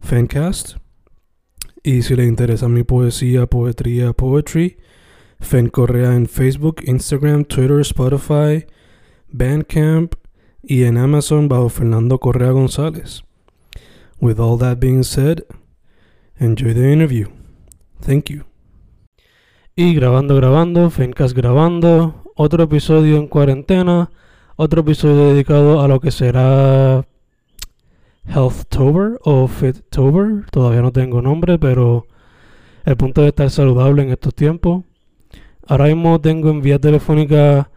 Fancast. Y si le interesa mi poesía, poetría, poetry, Fen Correa en Facebook, Instagram, Twitter, Spotify, Bandcamp y en Amazon bajo Fernando Correa González. With all that being said, enjoy the interview. Thank you. Y grabando, grabando, Fencast grabando, otro episodio en cuarentena, otro episodio dedicado a lo que será Healthtober o Fittober, todavía no tengo nombre, pero el punto de estar saludable en estos tiempos. Ahora mismo tengo en vía telefónica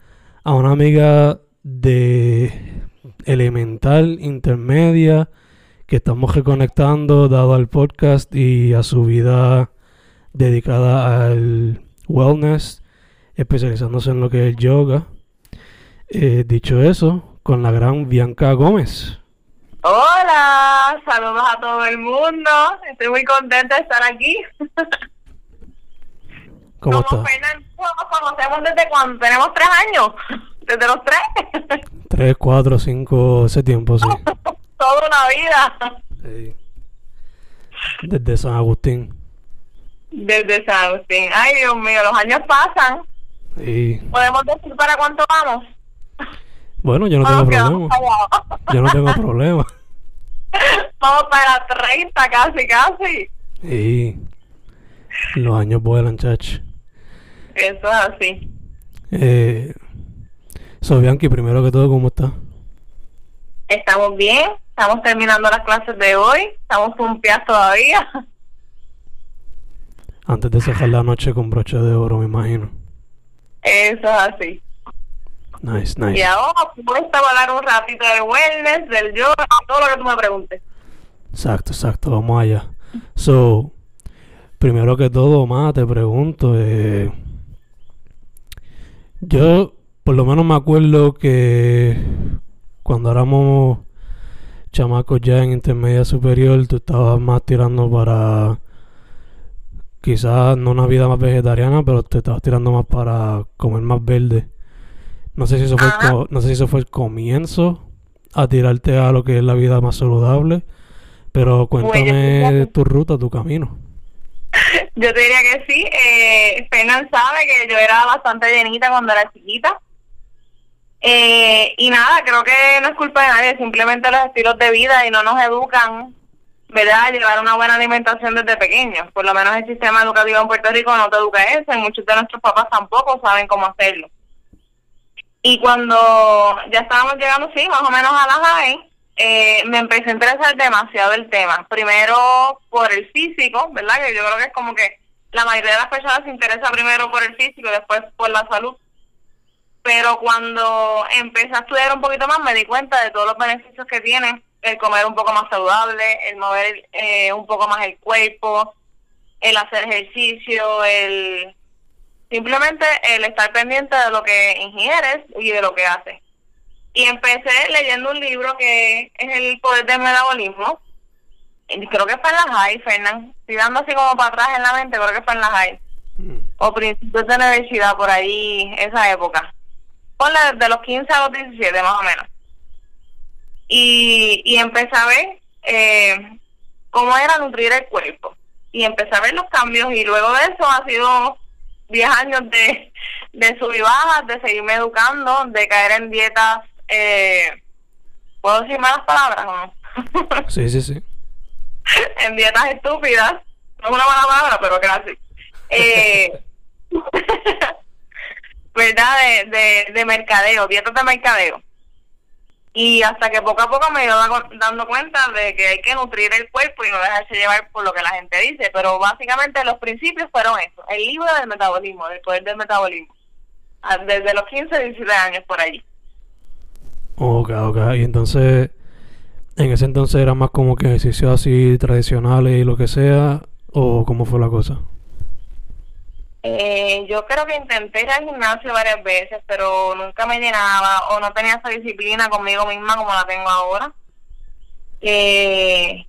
a una amiga de elemental intermedia que estamos reconectando dado al podcast y a su vida dedicada al wellness, especializándose en lo que es yoga. Eh, dicho eso, con la gran Bianca Gómez. Hola, saludos a todo el mundo. Estoy muy contenta de estar aquí. ¿Cómo Como? Fernando, nos conocemos desde cuando tenemos tres años. Desde los tres. Tres, cuatro, cinco, ese tiempo, sí. Toda una vida. Sí. Desde San Agustín. Desde San Agustín. Ay, Dios mío, los años pasan. Y ¿Podemos decir para cuánto vamos? Bueno, yo no ¿O tengo problema. Yo no tengo problema. Vamos para 30 casi, casi. Y los años vuelan, chacho. Eso es así. Eh, so, Bianchi, primero que todo, ¿cómo estás? Estamos bien, estamos terminando las clases de hoy, estamos pumpeadas todavía. Antes de cerrar la noche con broche de oro, me imagino. Eso es así. Nice, Y nice. ahora puesta a hablar un ratito del wellness, del yoga, todo lo que tú me preguntes. Exacto, exacto, vamos allá. So, primero que todo, más te pregunto, eh, yo por lo menos me acuerdo que cuando éramos chamacos ya en intermedia superior, tú estabas más tirando para quizás no una vida más vegetariana, pero te estabas tirando más para comer más verde. No sé si eso fue el no sé si eso fue el comienzo a tirarte a lo que es la vida más saludable, pero cuéntame tu ruta, tu camino. Yo te diría que sí. Eh, Fernan sabe que yo era bastante llenita cuando era chiquita. Eh, y nada, creo que no es culpa de nadie, simplemente los estilos de vida y no nos educan, ¿verdad? A llevar una buena alimentación desde pequeños. Por lo menos el sistema educativo en Puerto Rico no te educa eso y muchos de nuestros papás tampoco saben cómo hacerlo. Y cuando ya estábamos llegando, sí, más o menos a la high, eh, me empecé a interesar demasiado el tema. Primero por el físico, ¿verdad? Que yo creo que es como que la mayoría de las personas se interesa primero por el físico y después por la salud. Pero cuando empecé a estudiar un poquito más me di cuenta de todos los beneficios que tiene el comer un poco más saludable, el mover eh, un poco más el cuerpo, el hacer ejercicio, el simplemente el estar pendiente de lo que ingieres y de lo que haces. Y empecé leyendo un libro que es El Poder del Metabolismo. Y creo que fue en la high, Fernán. Estoy dando así como para atrás en la mente, creo que fue en la high. O principios de universidad, por ahí, esa época. Ponle de los 15 a los 17, más o menos. Y, y empecé a ver eh, cómo era nutrir el cuerpo. Y empecé a ver los cambios. Y luego de eso ha sido 10 años de, de sub y bajas, de seguirme educando, de caer en dietas. Eh, ¿Puedo decir malas palabras o no? Sí, sí, sí. en dietas estúpidas. No es una mala palabra, pero casi. Eh, ¿Verdad? De, de, de mercadeo, dietas de mercadeo. Y hasta que poco a poco me ido dando cuenta de que hay que nutrir el cuerpo y no dejarse llevar por lo que la gente dice. Pero básicamente los principios fueron eso. El libro del metabolismo, del poder del metabolismo. Ah, desde los 15, 17 años por allí. Ok, ok. Y entonces, en ese entonces era más como que ejercicios así tradicionales y lo que sea, o cómo fue la cosa? Eh, yo creo que intenté ir al gimnasio varias veces, pero nunca me llenaba o no tenía esa disciplina conmigo misma como la tengo ahora. Eh,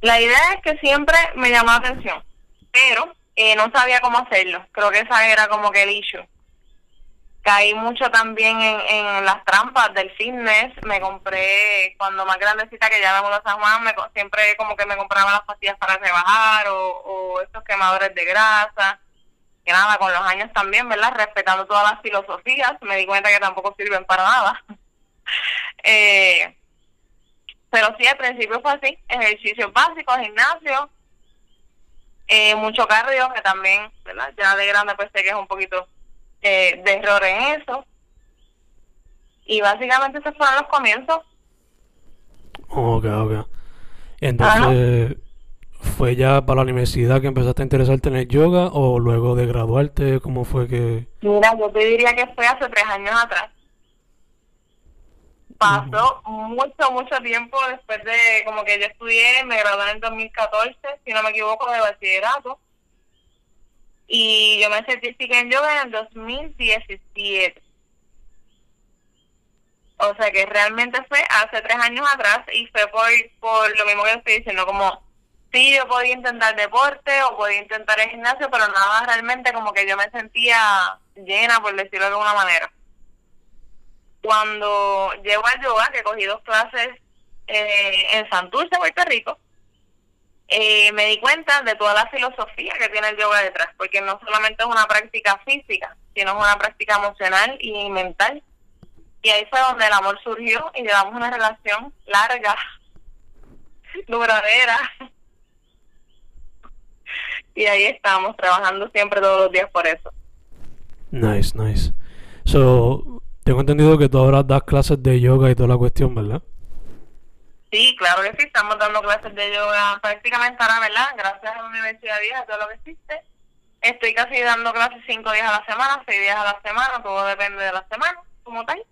la idea es que siempre me llamó la atención, pero eh, no sabía cómo hacerlo. Creo que esa era como que el issue. Caí mucho también en, en las trampas del fitness. Me compré, cuando más grandecita que ya me mudé a me, siempre como que me compraba las pastillas para rebajar o, o estos quemadores de grasa que nada, con los años también, ¿verdad? Respetando todas las filosofías, me di cuenta que tampoco sirven para nada. eh, pero sí, al principio fue así, ejercicios básicos, gimnasio, eh, mucho cardio, que también, ¿verdad? Ya de grande pues sé que es un poquito eh, de error en eso. Y básicamente esos fueron los comienzos. Ok, ok. Entonces, ¿Fue ya para la universidad que empezaste a interesarte en el yoga o luego de graduarte? ¿Cómo fue que...? Mira, yo te diría que fue hace tres años atrás. Pasó mucho, mucho tiempo después de, como que yo estudié, me gradué en 2014, si no me equivoco, de bachillerato. Y yo me certifiqué en yoga en el 2017. O sea que realmente fue hace tres años atrás y fue por, por lo mismo que estoy diciendo, como sí, yo podía intentar deporte o podía intentar el gimnasio, pero nada realmente como que yo me sentía llena, por decirlo de alguna manera. Cuando llego al yoga, que cogí dos clases eh, en Santurce, Puerto Rico, eh, me di cuenta de toda la filosofía que tiene el yoga detrás, porque no solamente es una práctica física, sino es una práctica emocional y mental. Y ahí fue donde el amor surgió y llevamos una relación larga, duradera, y ahí estamos trabajando siempre todos los días por eso. Nice, nice. So, tengo entendido que tú ahora das clases de yoga y toda la cuestión, ¿verdad? Sí, claro que sí, estamos dando clases de yoga prácticamente ahora, ¿verdad? Gracias a la Universidad Vieja, todo lo que existe. Estoy casi dando clases cinco días a la semana, seis días a la semana, todo depende de la semana, como tal.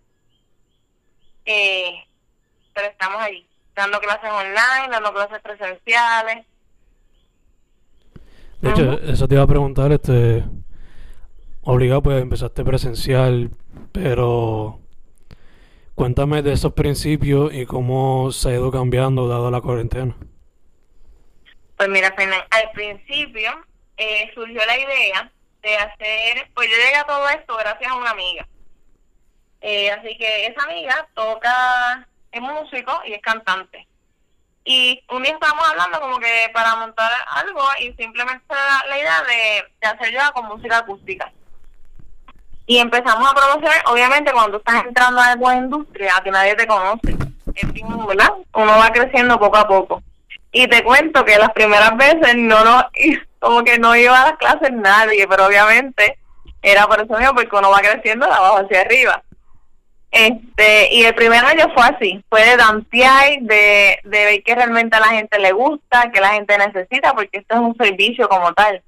Eh, pero estamos ahí, dando clases online, dando clases presenciales, de hecho, eso te iba a preguntar, este, obligado pues empezaste presencial, pero cuéntame de esos principios y cómo se ha ido cambiando dado la cuarentena. Pues mira, al principio eh, surgió la idea de hacer, pues yo llegué a todo esto gracias a una amiga. Eh, así que esa amiga toca, es músico y es cantante. Y un día estábamos hablando como que para montar algo y simplemente la, idea de, de hacer yoga con música acústica. Y empezamos a promocionar, obviamente cuando estás entrando a alguna industria que nadie te conoce, es ¿verdad? Uno va creciendo poco a poco. Y te cuento que las primeras veces no, no, como que no iba a las clases nadie, pero obviamente era por eso mismo, porque uno va creciendo de abajo hacia arriba. Este, y el primer año fue así, fue de dantear, de, de ver que realmente a la gente le gusta, que la gente necesita, porque esto es un servicio como tal.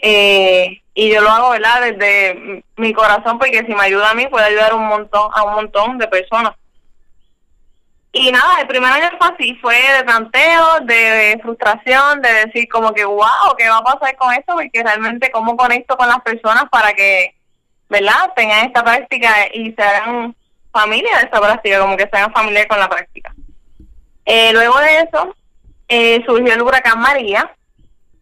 Eh, y yo lo hago, ¿verdad? Desde mi corazón, porque si me ayuda a mí, puede ayudar un montón, a un montón de personas. Y nada, el primer año fue así, fue de tanteo, de frustración, de decir como que, wow, ¿qué va a pasar con esto? Porque realmente cómo conecto con las personas para que ¿verdad? Tengan esta práctica y se hagan familia de esta práctica, como que se hagan familia con la práctica. Eh, luego de eso, eh, surgió el huracán María,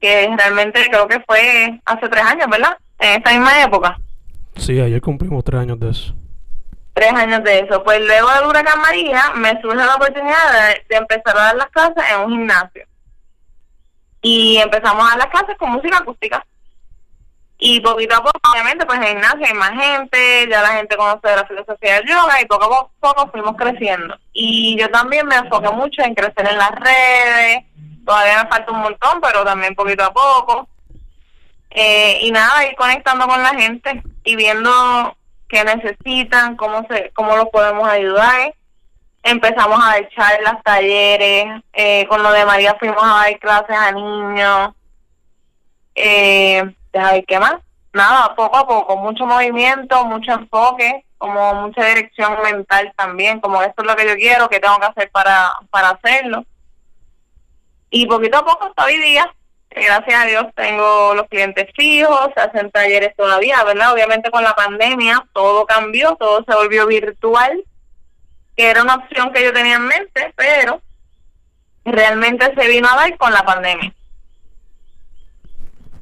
que realmente creo que fue hace tres años, ¿verdad? En esta misma época. Sí, ayer cumplimos tres años de eso. Tres años de eso. Pues luego del huracán María me surge la oportunidad de, de empezar a dar las clases en un gimnasio. Y empezamos a dar las clases con música acústica Y poquito a poco, obviamente, pues en gimnasia hay más gente, ya la gente conoce la filosofía del yoga y poco a poco fuimos creciendo. Y yo también me enfoqué mucho en crecer en las redes, todavía me falta un montón, pero también poquito a poco. Eh, y nada, ir conectando con la gente y viendo qué necesitan, cómo se cómo los podemos ayudar. Empezamos a echar las talleres, eh, con lo de María fuimos a dar clases a niños. Eh, ver qué más. Nada, poco a poco, mucho movimiento, mucho enfoque, como mucha dirección mental también, como esto es lo que yo quiero, que tengo que hacer para, para hacerlo. Y poquito a poco hasta hoy día, gracias a Dios tengo los clientes fijos, se hacen talleres todavía, ¿verdad? Obviamente con la pandemia todo cambió, todo se volvió virtual, que era una opción que yo tenía en mente, pero realmente se vino a dar con la pandemia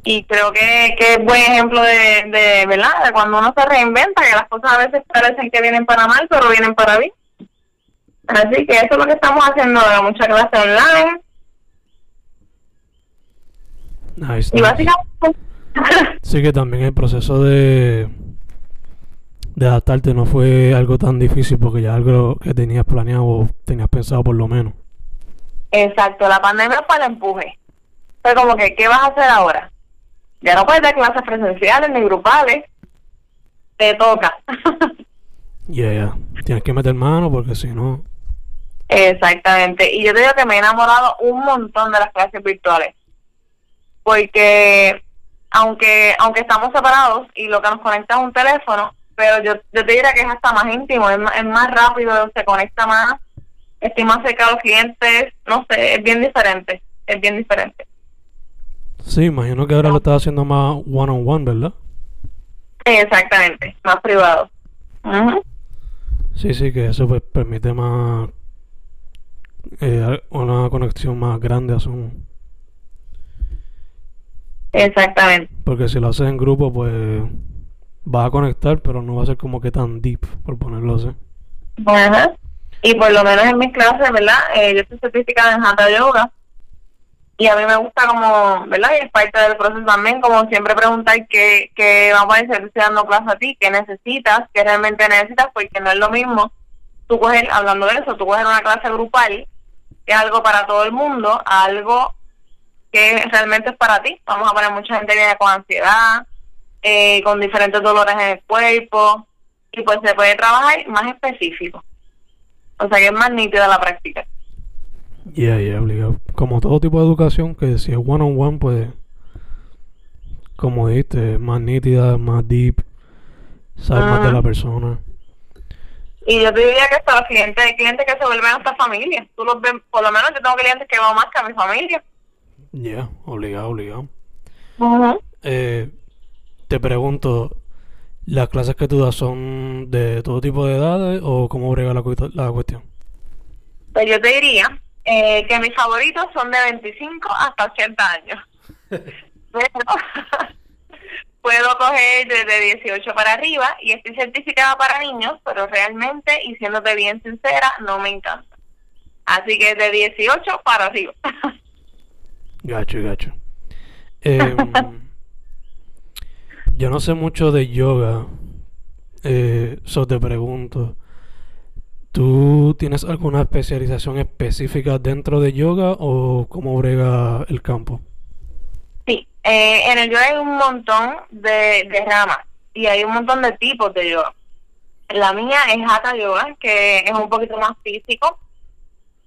y creo que, que es buen ejemplo de, de, ¿verdad? De cuando uno se reinventa, que las cosas a veces parecen que vienen para mal, pero vienen para bien. Así que eso es lo que estamos haciendo ahora, mucha clase online. Y básicamente... sí que también el proceso de, de adaptarte no fue algo tan difícil porque ya algo que tenías planeado o tenías pensado por lo menos. Exacto, la pandemia fue el empuje. Fue como que, ¿qué vas a hacer ahora? Ya no puedes dar clases presenciales ni grupales. Te toca. Ya, ya. Tienes que meter mano porque si no. Exactamente. Y yo te digo que me he enamorado un montón de las clases virtuales. Porque aunque aunque estamos separados y lo que nos conecta es un teléfono, pero yo, yo te diría que es hasta más íntimo, es más, es más rápido, se conecta más, estoy más cerca de los clientes, no sé, es bien diferente, es bien diferente. Sí, imagino que ahora lo estás haciendo más one on one, ¿verdad? Exactamente, más privado. Sí, sí, que eso pues permite más eh, una conexión más grande a Zoom. Exactamente. Porque si lo haces en grupo, pues vas a conectar, pero no va a ser como que tan deep, por ponerlo así. Ajá. Y por lo menos en mis clases, ¿verdad? Eh, yo estoy certificada en Hatha Yoga y a mí me gusta como, ¿verdad? Y es parte del proceso también, como siempre preguntar qué, qué vamos a decir, dando clase a ti, qué necesitas, qué realmente necesitas, porque no es lo mismo tú coger, hablando de eso, tú coger una clase grupal, que es algo para todo el mundo, algo que realmente es para ti. Vamos a poner mucha gente viene con ansiedad, eh, con diferentes dolores en el cuerpo, y pues se puede trabajar más específico. O sea que es más nítida la práctica. Yeah, yeah, obligado. Como todo tipo de educación, que si es one on one, pues, como dijiste, más nítida, más deep, sabes más de la persona. Y yo te diría que hasta los clientes, hay clientes que se vuelven hasta familia. Tú los ves, por lo menos yo tengo clientes que van más que a mi familia. Yeah, obligado, obligado. eh, te pregunto, ¿las clases que tú das son de todo tipo de edades o cómo brega la, la cuestión? Pues yo te diría eh, que mis favoritos son de 25 hasta 80 años. puedo coger desde 18 para arriba y estoy certificada para niños, pero realmente, y siéndote bien sincera, no me encanta. Así que de 18 para arriba. gacho, gacho. Em, yo no sé mucho de yoga, eh, so te pregunto. ¿Tú tienes alguna especialización específica dentro de yoga o cómo brega el campo? Sí, eh, en el yoga hay un montón de, ramas y hay un montón de tipos de yoga. La mía es Hatha Yoga, que es un poquito más físico.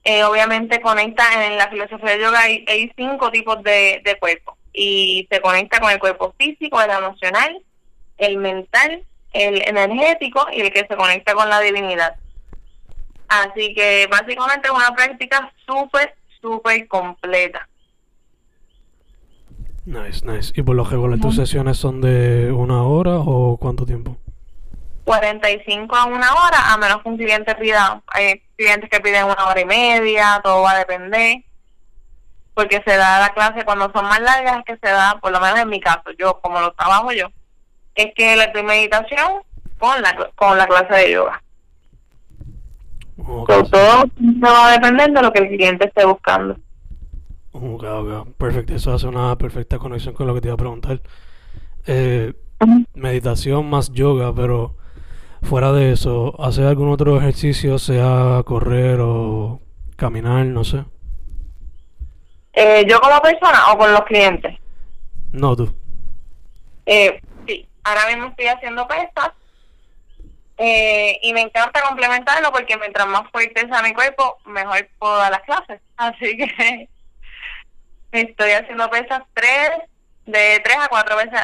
Eh, obviamente conecta en la filosofía de yoga, hay, cinco tipos de, de cuerpo y se conecta con el cuerpo físico, el emocional, el mental, el energético y el que se conecta con la divinidad. Así que básicamente es una práctica súper, súper completa. Nice, nice. ¿Y por lo regular tus sesiones son de una hora o cuánto tiempo? 45 a una hora, a menos que un cliente pida, hay clientes que piden una hora y media, todo va a depender, porque se da la clase cuando son más largas, que se da, por lo menos en mi caso, yo como lo trabajo yo, es que le doy meditación con la, con la clase de yoga. Todo va a depender de lo que el cliente esté buscando. Ok, ok. Perfecto. Eso hace una perfecta conexión con lo que te iba a preguntar. eh, meditación más yoga, pero fuera de eso, ¿hacer algún otro ejercicio, sea correr o caminar, no sé? Eh, ¿Yo como persona o con los clientes? No, tú. Eh, sí, ahora mismo estoy haciendo pesas eh, y me encanta complementarlo porque mientras más fuerte sea mi cuerpo, mejor puedo dar las clases. Así que estoy haciendo pesas tres, de tres a cuatro veces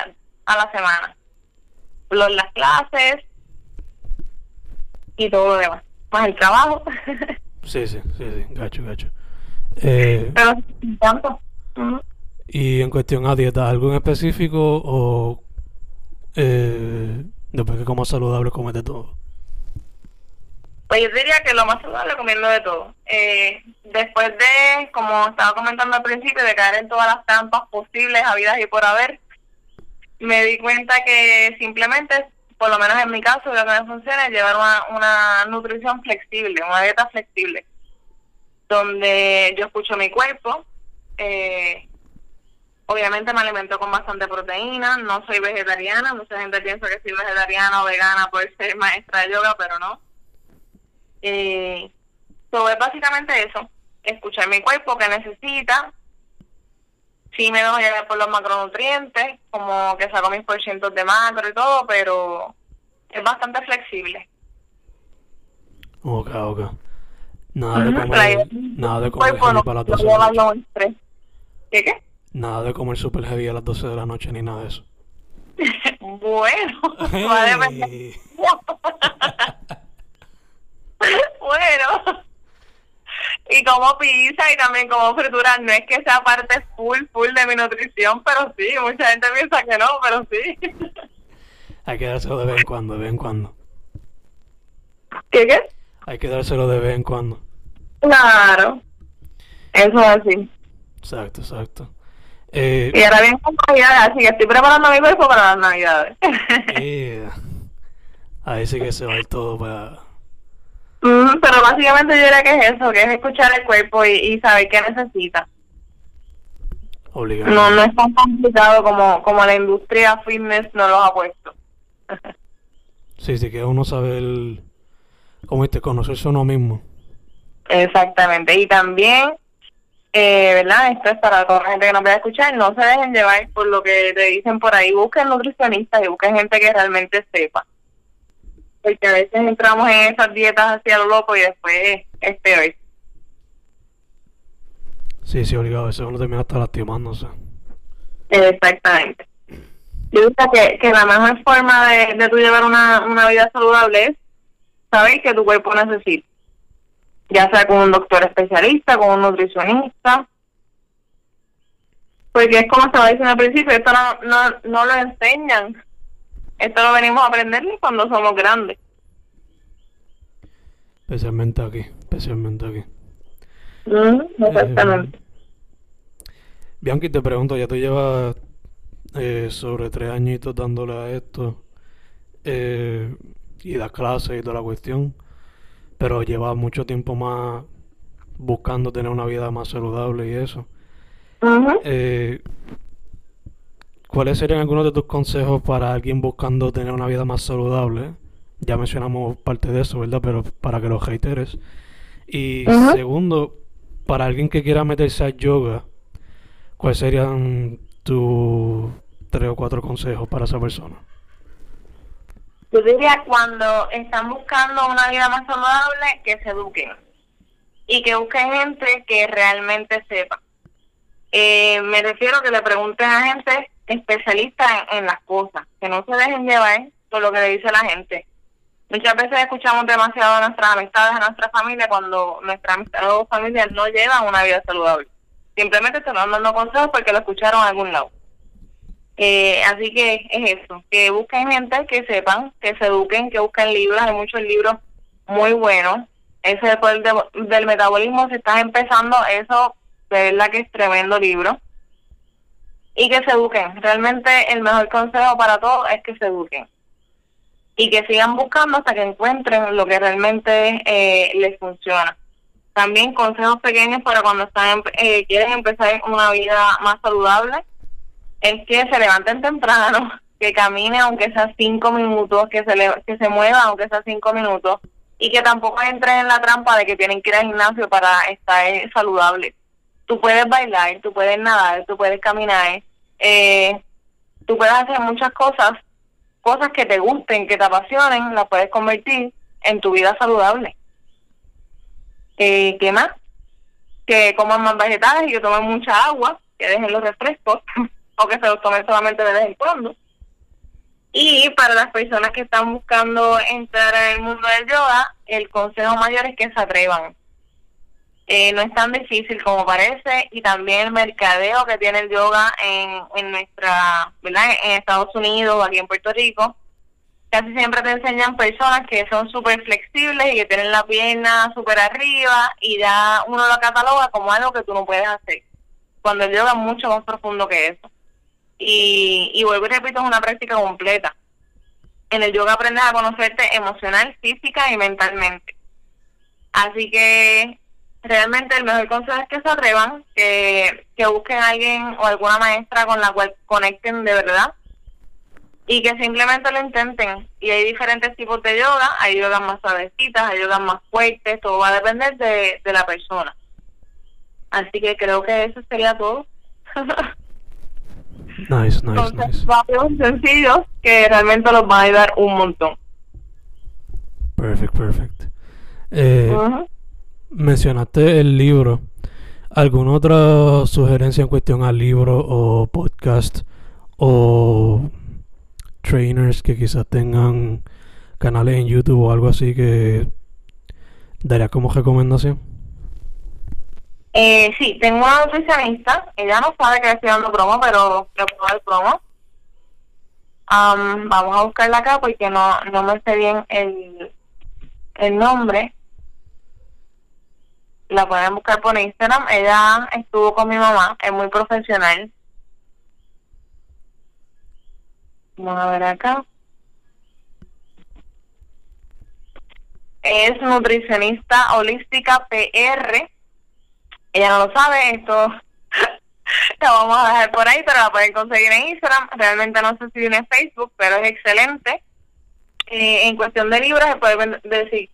a la semana. Los, las clases y todo lo demás. Más el trabajo. Sí, sí, sí, sí, gacho, gacho. Eh, Pero tanto. y en cuestión a dieta, ¿algo en específico o eh, después que comas saludable comes de todo? Pues yo diría que lo más saludable comiendo de todo. Eh, después de, como estaba comentando al principio, de caer en todas las trampas posibles, habidas y por haber, me di cuenta que simplemente, por lo menos en mi caso, lo que me funciona es llevar una, una nutrición flexible, una dieta flexible, donde yo escucho mi cuerpo, eh, obviamente me alimento con bastante proteína, no soy vegetariana, mucha gente piensa que soy vegetariana o vegana por ser maestra de yoga, pero no. Eh, todo es básicamente eso, escuchar mi cuerpo que necesita, sí me dejo llevar por los macronutrientes, como que saco mis porcientos de macro y todo, pero es bastante flexible. Ok, ok. Nada de comer, nada de comer cuerpo heavy no, para las no 12 de la. ¿Qué qué? Nada de comer super heavy a las 12 de la noche ni nada de eso. Bueno. Hey. bueno. Y como pizza y también como frituras, no es que sea parte full, full de mi nutrición, pero sí, mucha gente piensa que no, pero sí. Hay que dárselo de vez en cuando, de vez en cuando. ¿Qué qué? Hay que dárselo de vez en cuando. Claro. Eso es así. Exacto, exacto. Eh, Y ahora viene con Navidades, así que estoy preparando mi cuerpo para las Navidades. eh, ahí sí que se va a ir todo para... Mm, pero básicamente yo diría que es eso, que es escuchar el cuerpo y, y saber qué necesita. Obligado. No, no es tan complicado como, como la industria fitness nos los ha puesto. Sí, sí, que uno sabe el... Como este, conocerse a uno mismo. Exactamente. Y también, eh, ¿verdad? Esto es para toda la gente que nos vaya a escuchar. No se dejen llevar por lo que te dicen por ahí. Busquen nutricionistas y busquen gente que realmente sepa. Porque a veces entramos en esas dietas hacia lo loco y después es peor. Sí, sí, obligado. Eso uno termina hasta lastimándose. Exactamente. Yo diría que, que la mejor forma de, de tú llevar una, una vida saludable es saber que tu cuerpo necesita. Ya sea con un doctor especialista, con un nutricionista. Porque es como estaba diciendo al principio, esto no, no, no lo enseñan. Esto lo venimos a aprender ni cuando somos grandes. Especialmente aquí, especialmente aquí. Mm, exactamente. Bianchi, te pregunto, ya tú llevas eh, sobre tres añitos dándole a esto eh, y das clases y toda la cuestión, pero llevas mucho tiempo más buscando tener una vida más saludable y eso. Eh, ¿Cuáles serían algunos de tus consejos para alguien buscando tener una vida más saludable? Ya mencionamos parte de eso, ¿verdad? Pero para que lo reiteres. Y segundo, para alguien que quiera meterse a yoga, ¿cuáles serían tus tres o cuatro consejos para esa persona? Yo diría cuando están buscando una vida más saludable, que se eduquen. Y que busquen gente que realmente sepa. Eh, me refiero que le pregunten a gente especialista en, en las cosas, que no se dejen llevar por lo que le dice la gente. Muchas veces escuchamos demasiado a nuestras amistades, a nuestra familia, cuando nuestra amistad o familia no llevan una vida saludable. Simplemente te van dando consejos porque lo escucharon en algún lado. Eh, así que es eso, que busquen gente que sepan, que se eduquen, que busquen libros, hay muchos libros muy buenos. Ese del poder de- del metabolismo, si estás empezando, eso de verdad que es tremendo libro. Y que se eduquen. Realmente el mejor consejo para todos es que se eduquen. Y que sigan buscando hasta que encuentren lo que realmente eh, les funciona. También consejos pequeños para cuando están eh, quieren empezar una vida más saludable es que se levanten temprano, que camine aunque sea cinco minutos, que se, le, que se mueva aunque sea cinco minutos y que tampoco entre en la trampa de que tienen que ir al gimnasio para estar saludable. Tú puedes bailar, tú puedes nadar, tú puedes caminar, eh, tú puedes hacer muchas cosas, cosas que te gusten, que te apasionen, las puedes convertir en tu vida saludable. Eh, ¿Qué más? Que coman más vegetales y que tomen mucha agua, que dejen los refrescos o que se los tomen solamente de vez en cuando. Y para las personas que están buscando entrar en el mundo del yoga, el consejo mayor es que se atrevan. Eh, no es tan difícil como parece y también el mercadeo que tiene el yoga en, en nuestra, ¿verdad? En Estados Unidos o aquí en Puerto Rico, casi siempre te enseñan personas que son súper flexibles y que tienen la pierna súper arriba y ya uno lo cataloga como algo que tú no puedes hacer, cuando el yoga es mucho más profundo que eso. Y, y vuelvo y repito, es una práctica completa. En el yoga aprendes a conocerte emocional, física y mentalmente. Así que realmente el mejor consejo es que se atrevan, que, que busquen a alguien o alguna maestra con la cual conecten de verdad y que simplemente lo intenten. Y hay diferentes tipos de yoga, hay yogas más suavecitas, hay yogas más fuertes, todo va a depender de, de la persona. Así que creo que eso sería todo. Nice, nice, nice. varios sencillos que realmente los van a ayudar un montón. Perfect, perfect. Eh, Mencionaste el libro. ¿Alguna otra sugerencia en cuestión al libro o podcast o trainers que quizás tengan canales en YouTube o algo así que daría como recomendación? Eh, sí, tengo una nutricionista. Ella no sabe que estoy dando promo, pero le puedo dar promo. vamos a buscarla acá porque no, no me sé bien el, el nombre. La pueden buscar por Instagram. Ella estuvo con mi mamá, es muy profesional. Vamos a ver acá. Es nutricionista holística PR ella no lo sabe, esto la vamos a dejar por ahí, pero la pueden conseguir en Instagram. Realmente no sé si tiene Facebook, pero es excelente. Eh, en cuestión de libros, se puede decir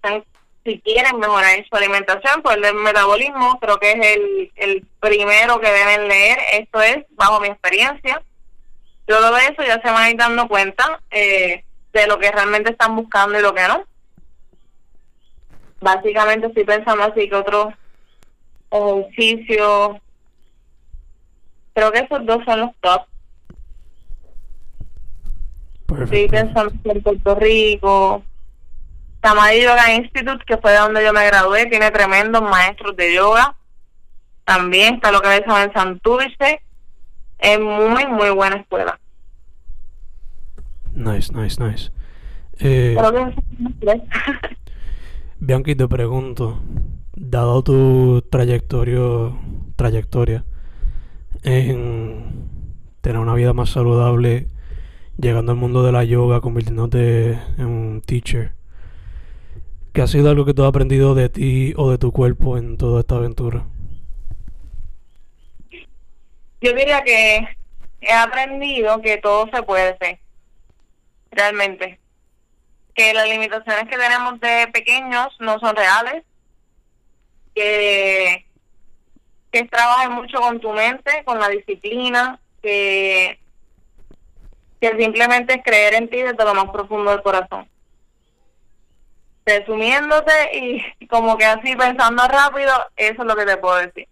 si quieren mejorar su alimentación, pues el metabolismo, creo que es el, el primero que deben leer. Esto es bajo mi experiencia. Luego de eso ya se van a ir dando cuenta eh, de lo que realmente están buscando y lo que no. Básicamente estoy pensando así que otros ejercicio. Creo que esos dos son los top. Estoy pensando en Puerto Rico. Samadhi Yoga Institute, que fue de donde yo me gradué, tiene tremendos maestros de yoga. También está lo que ves en Santurce. Es muy, muy buena escuela. Nice, nice, nice. Eh, Bianchi, te pregunto, dado tu trayectoria, trayectoria en tener una vida más saludable, llegando al mundo de la yoga, convirtiéndote en un teacher, ¿qué ha sido algo que tú has aprendido de ti o de tu cuerpo en toda esta aventura? Yo diría que he aprendido que todo se puede hacer, realmente. Que las limitaciones que tenemos de pequeños no son reales, que, que trabajes mucho con tu mente, con la disciplina, que, que simplemente es creer en ti desde lo más profundo del corazón. Resumiéndote y como que así pensando rápido, eso es lo que te puedo decir.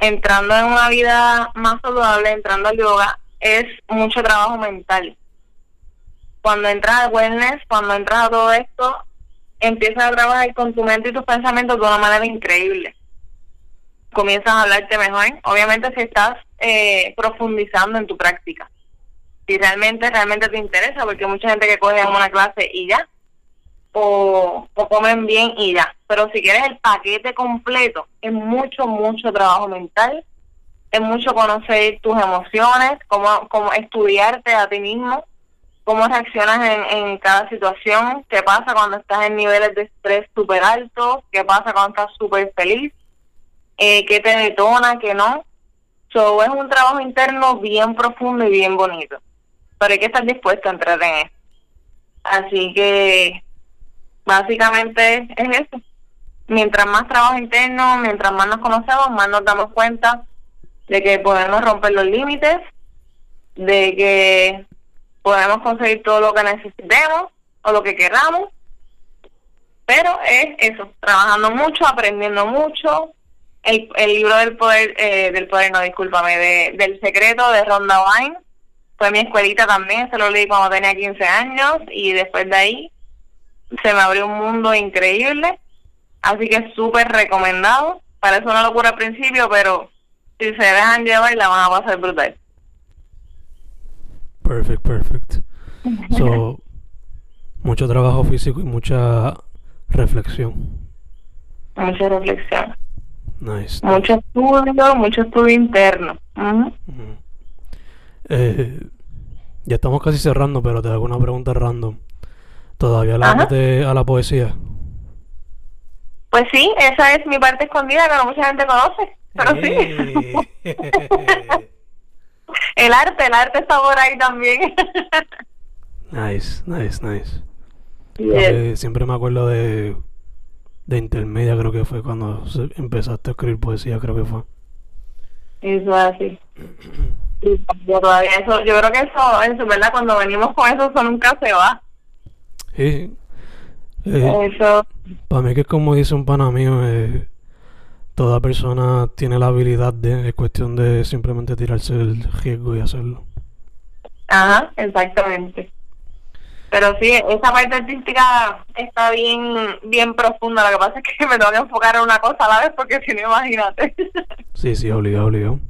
Entrando en una vida más saludable, entrando al yoga, es mucho trabajo mental. Cuando entras al wellness, cuando entras a todo esto, empiezas a trabajar con tu mente y tus pensamientos de una manera increíble. Comienzas a hablarte mejor, obviamente si estás eh, profundizando en tu práctica. Si realmente, realmente te interesa, porque hay mucha gente que coge una clase y ya, o, o comen bien y ya. Pero si quieres el paquete completo, es mucho, mucho trabajo mental, es mucho conocer tus emociones, cómo, cómo estudiarte a ti mismo, cómo reaccionas en, cada situación, qué pasa cuando estás en niveles de estrés súper altos, qué pasa cuando estás súper feliz, eh, qué te detona, qué no. So, es un trabajo interno bien profundo y bien bonito. Pero hay que estar dispuesto a entrar en eso. Así que, básicamente es eso. Mientras más trabajo interno, mientras más nos conocemos, más nos damos cuenta de que podemos romper los límites, de que podemos conseguir todo lo que necesitemos o lo que queramos. Pero es eso, trabajando mucho, aprendiendo mucho. El, el libro del poder, eh, del poder, no, discúlpame, de, del secreto de Ronda Wine. Fue mi escuelita también, se lo leí cuando tenía 15 años y después de ahí se me abrió un mundo increíble. Así que súper recomendado. Parece una locura al principio, pero si se dejan llevar la van a pasar brutal. Perfect, perfect. So, mucho trabajo físico y mucha reflexión. Mucha reflexión. Nice. Mucho estudio, mucho estudio interno. Ujú. Eh, ya estamos casi cerrando, pero te hago una pregunta random. ¿Todavía metes a la poesía? Pues sí, esa es mi parte escondida que no mucha gente conoce. Pero sí. Eh. El arte, el arte está por ahí también. nice, nice, nice. Yes. Porque siempre me acuerdo de, de intermedia, creo que fue cuando empezaste a escribir poesía, creo que fue. Eso es así. Todavía eso, yo creo que eso, eso, ¿verdad? Cuando venimos con eso, eso nunca se va. Sí. Eh, Eso, para mí que es como dice un pana mío, eh, toda persona tiene la habilidad de, es cuestión de simplemente tirarse el riesgo y hacerlo. ajá, exactamente. Pero sí, esa parte artística está bien, bien profunda. Lo que pasa es que me tengo que enfocar en una cosa a la vez porque si no, imagínate, Sí, sí, obligado, obligado.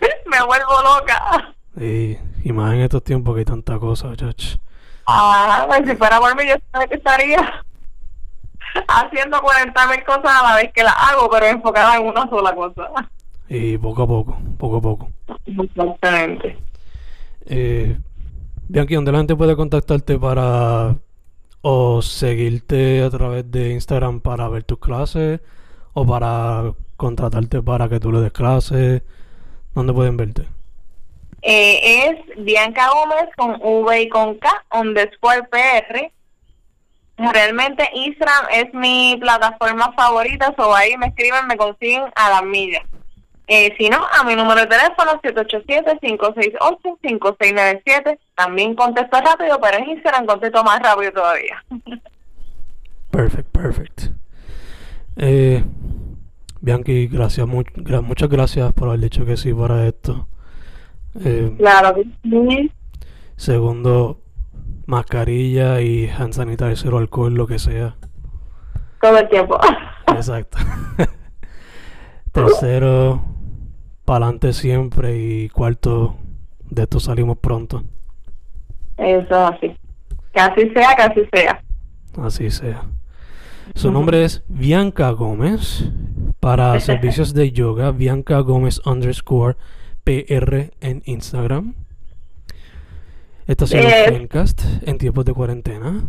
me vuelvo loca. Y, y más en estos tiempos que hay tanta cosa, chach. Ah, pues si fuera por mí, yo sabía que estaría haciendo 40 mil cosas a la vez que las hago, pero enfocada en una sola cosa. Y poco a poco, poco a poco. Exactamente. Eh, Bianchi, ¿dónde la gente puede contactarte para o seguirte a través de Instagram para ver tus clases o para contratarte para que tú le des clases? ¿Dónde pueden verte? Eh, es Bianca Gómez con V y con K, underscore PR. Realmente Instagram es mi plataforma favorita, o ahí me escriben, me consiguen a las millas. Eh, si no, a mi número de teléfono 787-568-5697. También contesto rápido, pero en Instagram contesto más rápido todavía. Perfect, perfect. Eh, Bianchi, gracias, mu- gra- muchas gracias por haber dicho que sí para esto. Eh, Claro que sí. segundo, mascarilla y hand sanitizer o alcohol, lo que sea. Todo el tiempo. Exacto. Tercero, pa'lante siempre. Y cuarto, de esto salimos pronto. Eso es así. Que así sea, que así sea. Así sea. Su nombre es Bianca Gómez. Para servicios de yoga, Bianca Gómez underscore PR en Instagram. Esta ha sido Yes. Fencast en tiempos de cuarentena.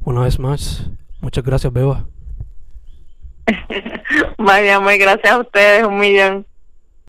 Una vez más, muchas gracias, Beba. Vaya, muy gracias a ustedes, un millón.